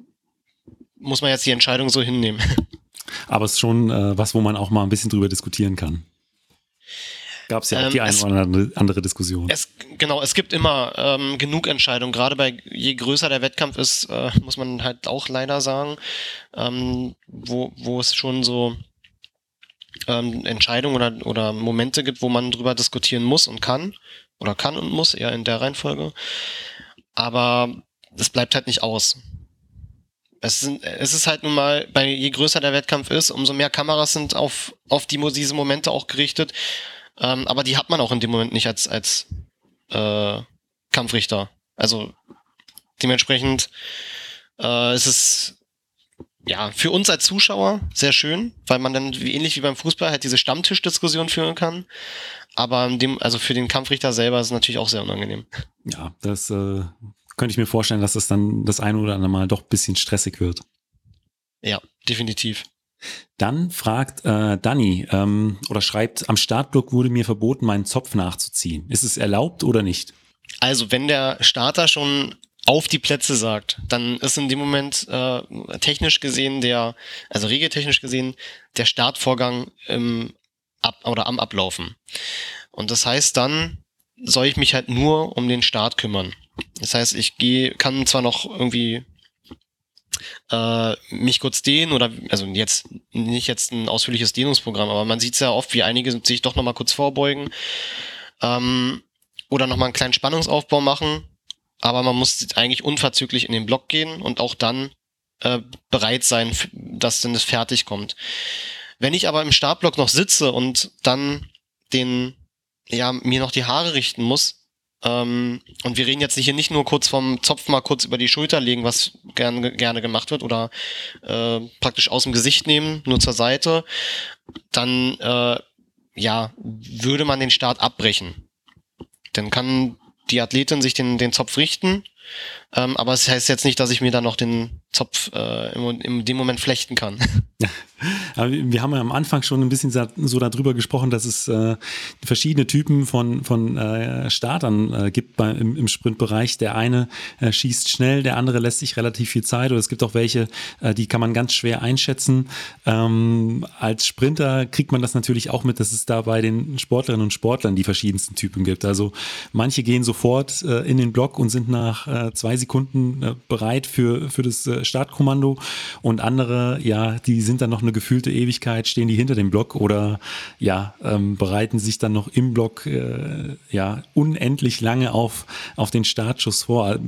muss man jetzt die Entscheidung so hinnehmen. Aber es ist schon äh, was, wo man auch mal ein bisschen drüber diskutieren kann. Gab es ja auch ähm, die eine oder andere, andere Diskussion. Es, genau, es gibt immer ähm, genug Entscheidungen. Gerade bei je größer der Wettkampf ist, äh, muss man halt auch leider sagen, ähm, wo, wo es schon so ähm, Entscheidungen oder, oder Momente gibt, wo man drüber diskutieren muss und kann. Oder kann und muss, eher in der Reihenfolge. Aber es bleibt halt nicht aus es, sind, es ist halt nun mal, bei je größer der Wettkampf ist, umso mehr Kameras sind auf, auf die, diese Momente auch gerichtet. Ähm, aber die hat man auch in dem Moment nicht als, als äh, Kampfrichter. Also dementsprechend äh, ist es ja, für uns als Zuschauer sehr schön, weil man dann wie ähnlich wie beim Fußball halt diese Stammtischdiskussion führen kann. Aber dem, also für den Kampfrichter selber ist es natürlich auch sehr unangenehm. Ja, das äh, könnte ich mir vorstellen, dass das dann das eine oder andere Mal doch ein bisschen stressig wird. Ja, definitiv. Dann fragt äh, Danny ähm, oder schreibt, am Startblock wurde mir verboten, meinen Zopf nachzuziehen. Ist es erlaubt oder nicht? Also wenn der Starter schon auf die Plätze sagt, dann ist in dem Moment äh, technisch gesehen der, also regeltechnisch gesehen, der Startvorgang im ab oder am Ablaufen. Und das heißt dann, soll ich mich halt nur um den Start kümmern. Das heißt, ich gehe, kann zwar noch irgendwie äh, mich kurz dehnen oder also jetzt nicht jetzt ein ausführliches Dehnungsprogramm, aber man sieht es ja oft, wie einige sich doch nochmal kurz vorbeugen ähm, oder nochmal einen kleinen Spannungsaufbau machen, aber man muss eigentlich unverzüglich in den Block gehen und auch dann äh, bereit sein, dass dann das fertig kommt. Wenn ich aber im Startblock noch sitze und dann den, ja, mir noch die Haare richten muss, ähm, und wir reden jetzt hier nicht nur kurz vom Zopf mal kurz über die Schulter legen, was gerne, gerne gemacht wird, oder äh, praktisch aus dem Gesicht nehmen, nur zur Seite, dann äh, ja, würde man den Start abbrechen. Dann kann die Athletin sich den, den Zopf richten, ähm, aber es das heißt jetzt nicht, dass ich mir dann noch den Zopf äh, im, in dem Moment flechten kann. wir haben ja am Anfang schon ein bisschen so darüber gesprochen, dass es äh, verschiedene Typen von, von äh, Startern äh, gibt bei, im, im Sprintbereich. Der eine äh, schießt schnell, der andere lässt sich relativ viel Zeit. Oder es gibt auch welche, äh, die kann man ganz schwer einschätzen. Ähm, als Sprinter kriegt man das natürlich auch mit, dass es da bei den Sportlerinnen und Sportlern die verschiedensten Typen gibt. Also manche gehen sofort äh, in den Block und sind nach äh, zwei Sekunden äh, bereit für, für das äh, Startkommando. Und andere, ja, die sind dann noch eine gefühlte Ewigkeit, stehen die hinter dem Block oder ja, ähm, bereiten sich dann noch im Block äh, ja unendlich lange auf, auf den Startschuss vor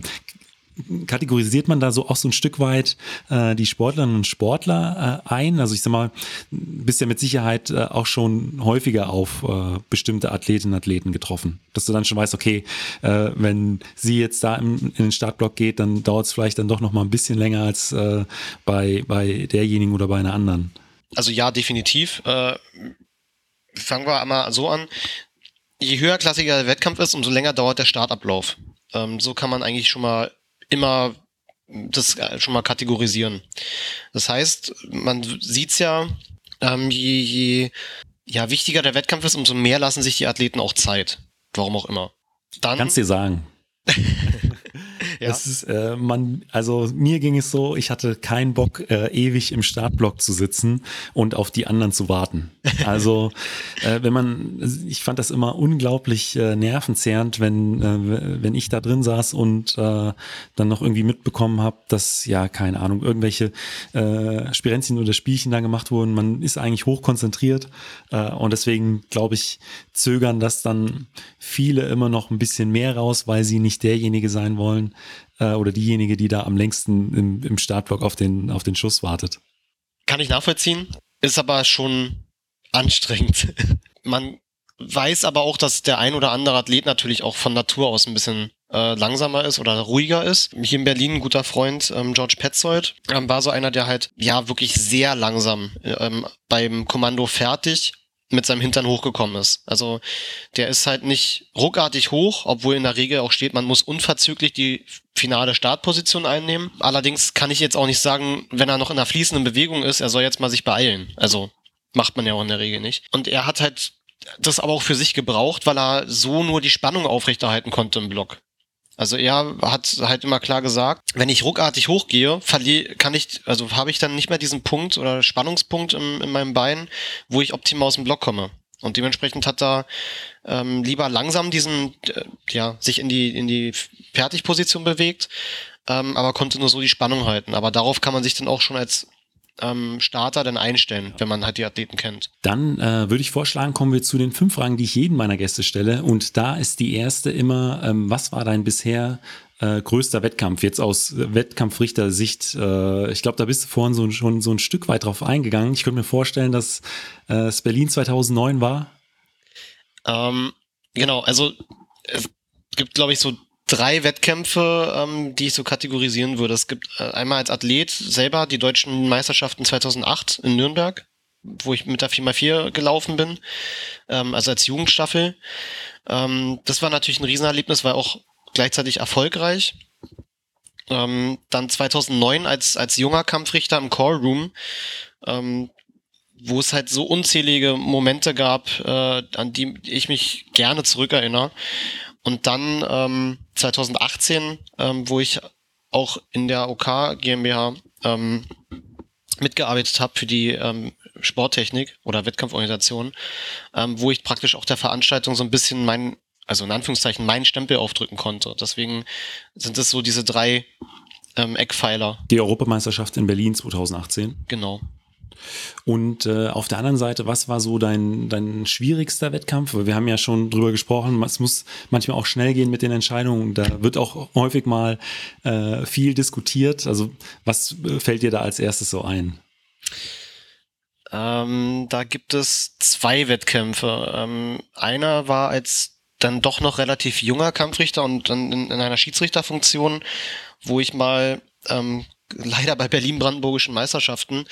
kategorisiert man da so auch so ein Stück weit äh, die Sportlerinnen und Sportler äh, ein? Also ich sag mal, bist ja mit Sicherheit äh, auch schon häufiger auf äh, bestimmte Athletinnen und Athleten getroffen, dass du dann schon weißt, okay, äh, wenn sie jetzt da im, in den Startblock geht, dann dauert es vielleicht dann doch noch mal ein bisschen länger als äh, bei, bei derjenigen oder bei einer anderen. Also ja, definitiv. Fangen wir einmal so an. Je höherklassiger der Wettkampf ist, umso länger dauert der Startablauf. Ähm, so kann man eigentlich schon mal immer das schon mal kategorisieren. Das heißt, man sieht's ja, ähm, je, je ja, wichtiger der Wettkampf ist, umso mehr lassen sich die Athleten auch Zeit. Warum auch immer. Dann, Kannst dir sagen. Ja. Das ist, äh, man, also mir ging es so, ich hatte keinen Bock, äh, ewig im Startblock zu sitzen und auf die anderen zu warten. Also, äh, wenn man, ich fand das immer unglaublich äh, nervenzehrend, wenn, äh, wenn ich da drin saß und äh, dann noch irgendwie mitbekommen habe, dass, ja, keine Ahnung, irgendwelche äh, Spirenzien oder Spielchen da gemacht wurden. Man ist eigentlich hochkonzentriert äh, und deswegen, glaube ich, zögern das dann viele immer noch ein bisschen mehr raus, weil sie nicht derjenige sein wollen, äh, oder diejenige, die da am längsten im, im Startblock auf den, auf den Schuss wartet. Kann ich nachvollziehen, ist aber schon anstrengend. Man weiß aber auch, dass der ein oder andere Athlet natürlich auch von Natur aus ein bisschen äh, langsamer ist oder ruhiger ist. Hier in Berlin ein guter Freund, ähm, George Petzold, ähm, war so einer, der halt ja wirklich sehr langsam ähm, beim Kommando fertig mit seinem Hintern hochgekommen ist. Also der ist halt nicht ruckartig hoch, obwohl in der Regel auch steht, man muss unverzüglich die finale Startposition einnehmen. Allerdings kann ich jetzt auch nicht sagen, wenn er noch in einer fließenden Bewegung ist, er soll jetzt mal sich beeilen. Also macht man ja auch in der Regel nicht. Und er hat halt das aber auch für sich gebraucht, weil er so nur die Spannung aufrechterhalten konnte im Block. Also er hat halt immer klar gesagt, wenn ich ruckartig hochgehe, kann ich, also habe ich dann nicht mehr diesen Punkt oder Spannungspunkt im, in meinem Bein, wo ich optimal aus dem Block komme. Und dementsprechend hat er ähm, lieber langsam diesen, äh, ja, sich in die, in die Fertigposition bewegt, ähm, aber konnte nur so die Spannung halten. Aber darauf kann man sich dann auch schon als ähm, Starter dann einstellen, wenn man halt die Athleten kennt. Dann äh, würde ich vorschlagen, kommen wir zu den fünf Fragen, die ich jeden meiner Gäste stelle. Und da ist die erste immer, ähm, was war dein bisher äh, größter Wettkampf? Jetzt aus Wettkampfrichter-Sicht. Äh, ich glaube, da bist du vorhin so, schon so ein Stück weit drauf eingegangen. Ich könnte mir vorstellen, dass äh, es Berlin 2009 war. Ähm, genau, also es gibt, glaube ich, so drei Wettkämpfe, ähm, die ich so kategorisieren würde. Es gibt äh, einmal als Athlet selber die deutschen Meisterschaften 2008 in Nürnberg, wo ich mit der 4x4 gelaufen bin, ähm, also als Jugendstaffel. Ähm, das war natürlich ein Riesenerlebnis, war auch gleichzeitig erfolgreich. Ähm, dann 2009 als, als junger Kampfrichter im Call Room, ähm, wo es halt so unzählige Momente gab, äh, an die ich mich gerne zurückerinnere. Und dann ähm, 2018, ähm, wo ich auch in der OK GmbH ähm, mitgearbeitet habe für die ähm, Sporttechnik oder Wettkampforganisation, ähm, wo ich praktisch auch der Veranstaltung so ein bisschen mein, also in Anführungszeichen, meinen Stempel aufdrücken konnte. Deswegen sind es so diese drei ähm, Eckpfeiler. Die Europameisterschaft in Berlin 2018. Genau. Und äh, auf der anderen Seite, was war so dein, dein schwierigster Wettkampf? Wir haben ja schon drüber gesprochen, es muss manchmal auch schnell gehen mit den Entscheidungen. Da wird auch häufig mal äh, viel diskutiert. Also was äh, fällt dir da als erstes so ein? Ähm, da gibt es zwei Wettkämpfe. Ähm, einer war als dann doch noch relativ junger Kampfrichter und dann in, in einer Schiedsrichterfunktion, wo ich mal ähm, leider bei Berlin-Brandenburgischen Meisterschaften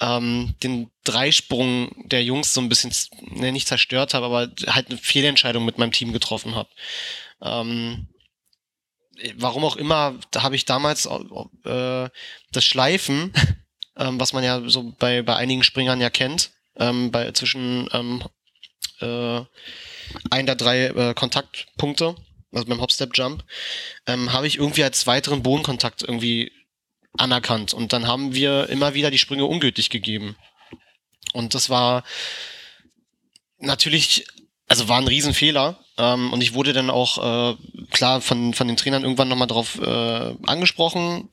ähm, den Dreisprung der Jungs so ein bisschen ne, nicht zerstört habe, aber halt eine Fehlentscheidung mit meinem Team getroffen habe. Ähm, warum auch immer, da habe ich damals äh, das Schleifen, ähm, was man ja so bei, bei einigen Springern ja kennt, ähm, bei zwischen ähm, äh, ein der drei äh, Kontaktpunkte, also beim Hopstep Jump, ähm, habe ich irgendwie als weiteren Bodenkontakt irgendwie anerkannt. Und dann haben wir immer wieder die Sprünge ungültig gegeben. Und das war natürlich, also war ein Riesenfehler. Ähm, und ich wurde dann auch äh, klar von, von den Trainern irgendwann nochmal drauf äh, angesprochen.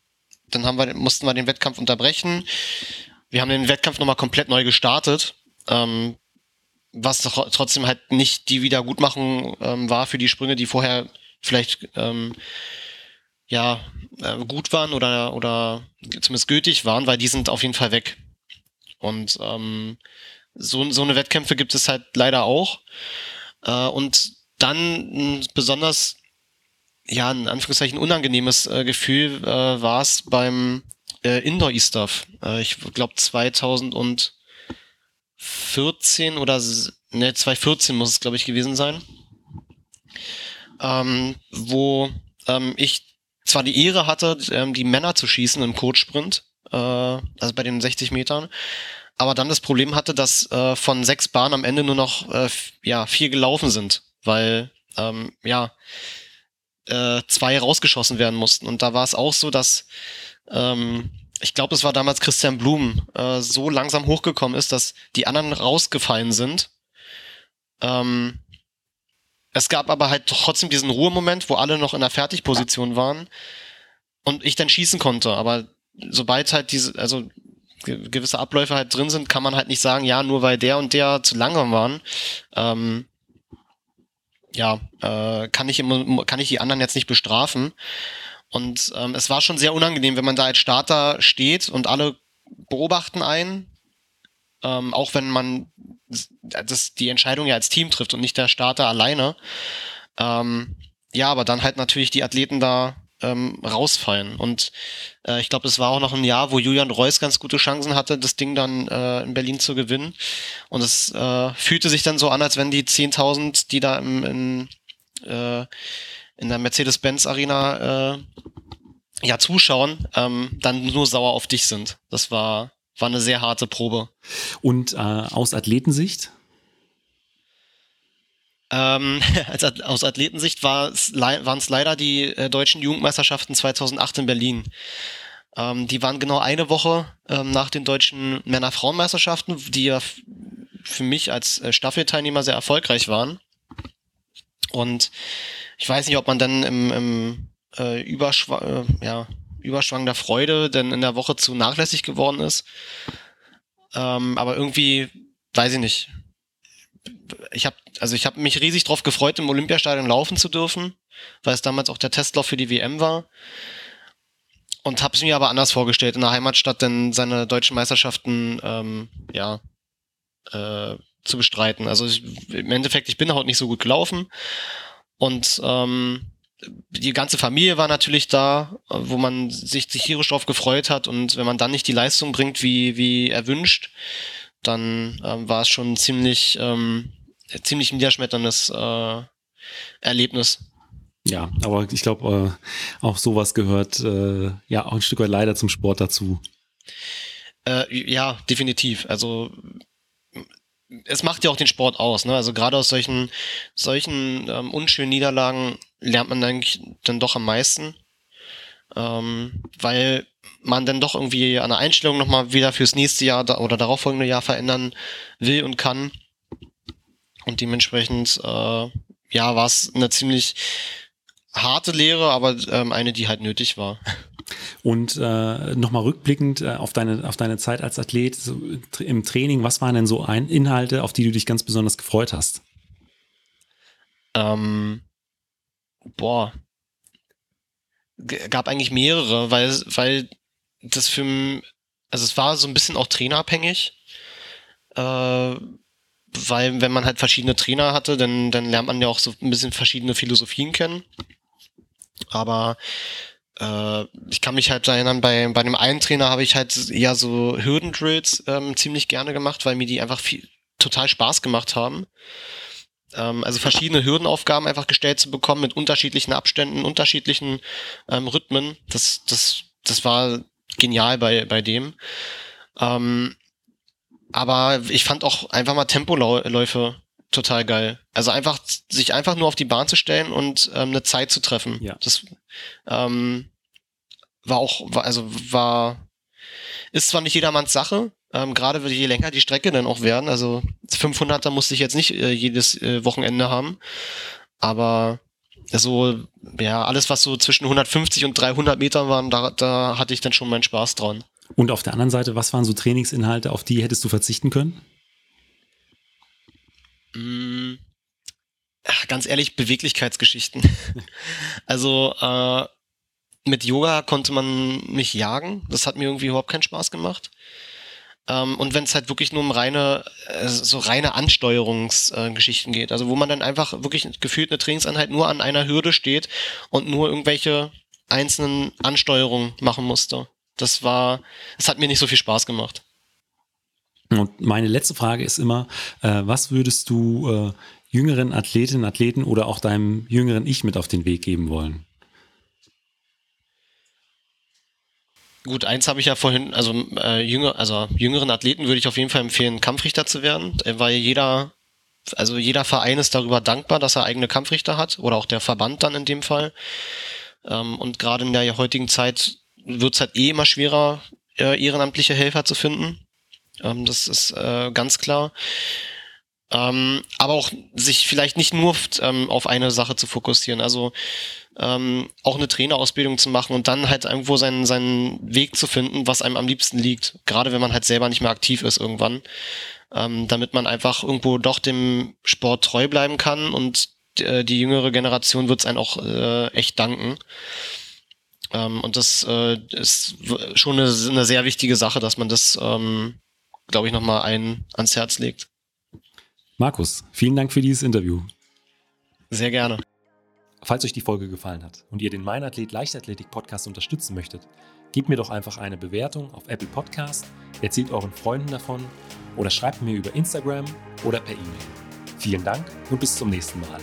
Dann haben wir, mussten wir den Wettkampf unterbrechen. Wir haben den Wettkampf nochmal komplett neu gestartet. Ähm, was trotzdem halt nicht die Wiedergutmachung ähm, war für die Sprünge, die vorher vielleicht ähm, ja äh, gut waren oder oder zumindest gültig waren, weil die sind auf jeden Fall weg. Und ähm, so, so eine Wettkämpfe gibt es halt leider auch. Äh, und dann ein besonders, ja, in Anführungszeichen unangenehmes äh, Gefühl äh, war es beim äh, Indoor E-Stuff. Äh, ich glaube 2014 oder ne, 2014 muss es, glaube ich, gewesen sein. Ähm, wo ähm, ich zwar die Ehre hatte, ähm, die Männer zu schießen im Kurzsprint, äh, also bei den 60 Metern, aber dann das Problem hatte, dass äh, von sechs Bahnen am Ende nur noch äh, ja vier gelaufen sind, weil ähm, ja zwei rausgeschossen werden mussten. Und da war es auch so, dass ähm, ich glaube, es war damals Christian Blum äh, so langsam hochgekommen ist, dass die anderen rausgefallen sind. Ähm, es gab aber halt trotzdem diesen Ruhemoment, wo alle noch in der Fertigposition waren und ich dann schießen konnte. Aber sobald halt diese, also gewisse Abläufe halt drin sind, kann man halt nicht sagen, ja, nur weil der und der zu langsam waren, ähm, ja, äh, kann ich immer, kann ich die anderen jetzt nicht bestrafen. Und ähm, es war schon sehr unangenehm, wenn man da als Starter steht und alle beobachten einen, ähm, auch wenn man das, die Entscheidung ja als Team trifft und nicht der Starter alleine. Ähm, ja, aber dann halt natürlich die Athleten da ähm, rausfallen. Und äh, ich glaube, es war auch noch ein Jahr, wo Julian Reus ganz gute Chancen hatte, das Ding dann äh, in Berlin zu gewinnen. Und es äh, fühlte sich dann so an, als wenn die 10.000, die da im, in, äh, in der Mercedes-Benz Arena äh, ja zuschauen, ähm, dann nur sauer auf dich sind. Das war war eine sehr harte Probe. Und äh, aus Athletensicht? Ähm, aus Athletensicht waren es leider die äh, deutschen Jugendmeisterschaften 2008 in Berlin. Ähm, die waren genau eine Woche ähm, nach den deutschen Männer-Frauen-Meisterschaften, die ja für mich als äh, Staffelteilnehmer sehr erfolgreich waren. Und ich weiß nicht, ob man dann im, im äh, Überschwang, äh, ja, Überschwang der Freude denn in der Woche zu nachlässig geworden ist. Ähm, aber irgendwie, weiß ich nicht. Ich habe also ich habe mich riesig drauf gefreut, im Olympiastadion laufen zu dürfen, weil es damals auch der Testlauf für die WM war. Und habe es mir aber anders vorgestellt, in der Heimatstadt denn seine deutschen Meisterschaften ähm, ja äh, zu bestreiten. Also ich, im Endeffekt, ich bin halt nicht so gut gelaufen und ähm, die ganze Familie war natürlich da, wo man sich, sich tierisch drauf gefreut hat und wenn man dann nicht die Leistung bringt, wie, wie erwünscht, dann ähm, war es schon ziemlich, ähm, ziemlich niederschmetterndes äh, Erlebnis. Ja, aber ich glaube, äh, auch sowas gehört äh, ja auch ein Stück weit leider zum Sport dazu. Äh, ja, definitiv. Also es macht ja auch den Sport aus. Ne? Also gerade aus solchen, solchen ähm, unschönen Niederlagen lernt man eigentlich dann doch am meisten, ähm, weil man dann doch irgendwie eine Einstellung nochmal wieder fürs nächste Jahr oder darauffolgende Jahr verändern will und kann. Und dementsprechend, äh, ja, war es eine ziemlich harte Lehre, aber ähm, eine, die halt nötig war. Und äh, nochmal rückblickend äh, auf, deine, auf deine Zeit als Athlet so im Training, was waren denn so ein Inhalte, auf die du dich ganz besonders gefreut hast? Ähm, boah, gab eigentlich mehrere, weil, weil das für, also es war so ein bisschen auch trainerabhängig, äh, weil wenn man halt verschiedene Trainer hatte, dann, dann lernt man ja auch so ein bisschen verschiedene Philosophien kennen. Aber äh, ich kann mich halt erinnern, bei, bei einem einen Trainer habe ich halt eher so Hürdendrills ähm, ziemlich gerne gemacht, weil mir die einfach viel, total Spaß gemacht haben. Ähm, also verschiedene Hürdenaufgaben einfach gestellt zu bekommen mit unterschiedlichen Abständen, unterschiedlichen ähm, Rhythmen. Das, das, das war genial bei, bei dem. Ähm, aber ich fand auch einfach mal Tempoläufe total geil. Also einfach, sich einfach nur auf die Bahn zu stellen und ähm, eine Zeit zu treffen. Ja. Das ähm, war auch, war, also war, ist zwar nicht jedermanns Sache, ähm, gerade je länger die Strecke dann auch werden. Also 500er musste ich jetzt nicht äh, jedes äh, Wochenende haben, aber so, ja, alles, was so zwischen 150 und 300 Metern waren, da, da hatte ich dann schon meinen Spaß dran. Und auf der anderen Seite, was waren so Trainingsinhalte, auf die hättest du verzichten können? Mm, ach, ganz ehrlich, Beweglichkeitsgeschichten. also äh, mit Yoga konnte man mich jagen. Das hat mir irgendwie überhaupt keinen Spaß gemacht. Ähm, und wenn es halt wirklich nur um reine, äh, so reine Ansteuerungsgeschichten äh, geht, also wo man dann einfach wirklich gefühlt eine Trainingseinheit nur an einer Hürde steht und nur irgendwelche einzelnen Ansteuerungen machen musste. Das war, es hat mir nicht so viel Spaß gemacht. Und meine letzte Frage ist immer, äh, was würdest du äh, jüngeren Athletinnen, Athleten oder auch deinem jüngeren Ich mit auf den Weg geben wollen? Gut, eins habe ich ja vorhin, also äh, jünger, also jüngeren Athleten würde ich auf jeden Fall empfehlen, Kampfrichter zu werden, weil jeder, also jeder Verein ist darüber dankbar, dass er eigene Kampfrichter hat oder auch der Verband dann in dem Fall. Ähm, und gerade in der heutigen Zeit wird es halt eh immer schwerer, äh, ehrenamtliche Helfer zu finden. Ähm, das ist äh, ganz klar. Ähm, aber auch sich vielleicht nicht nur ähm, auf eine Sache zu fokussieren. Also ähm, auch eine Trainerausbildung zu machen und dann halt irgendwo seinen, seinen Weg zu finden, was einem am liebsten liegt. Gerade wenn man halt selber nicht mehr aktiv ist irgendwann. Ähm, damit man einfach irgendwo doch dem Sport treu bleiben kann und äh, die jüngere Generation wird es einem auch äh, echt danken. Ähm, und das äh, ist schon eine, eine, sehr wichtige Sache, dass man das, ähm, glaube ich, nochmal ein ans Herz legt. Markus, vielen Dank für dieses Interview. Sehr gerne. Falls euch die Folge gefallen hat und ihr den Mein Athlet Leichtathletik Podcast unterstützen möchtet, gebt mir doch einfach eine Bewertung auf Apple Podcast, erzählt euren Freunden davon oder schreibt mir über Instagram oder per E-Mail. Vielen Dank und bis zum nächsten Mal.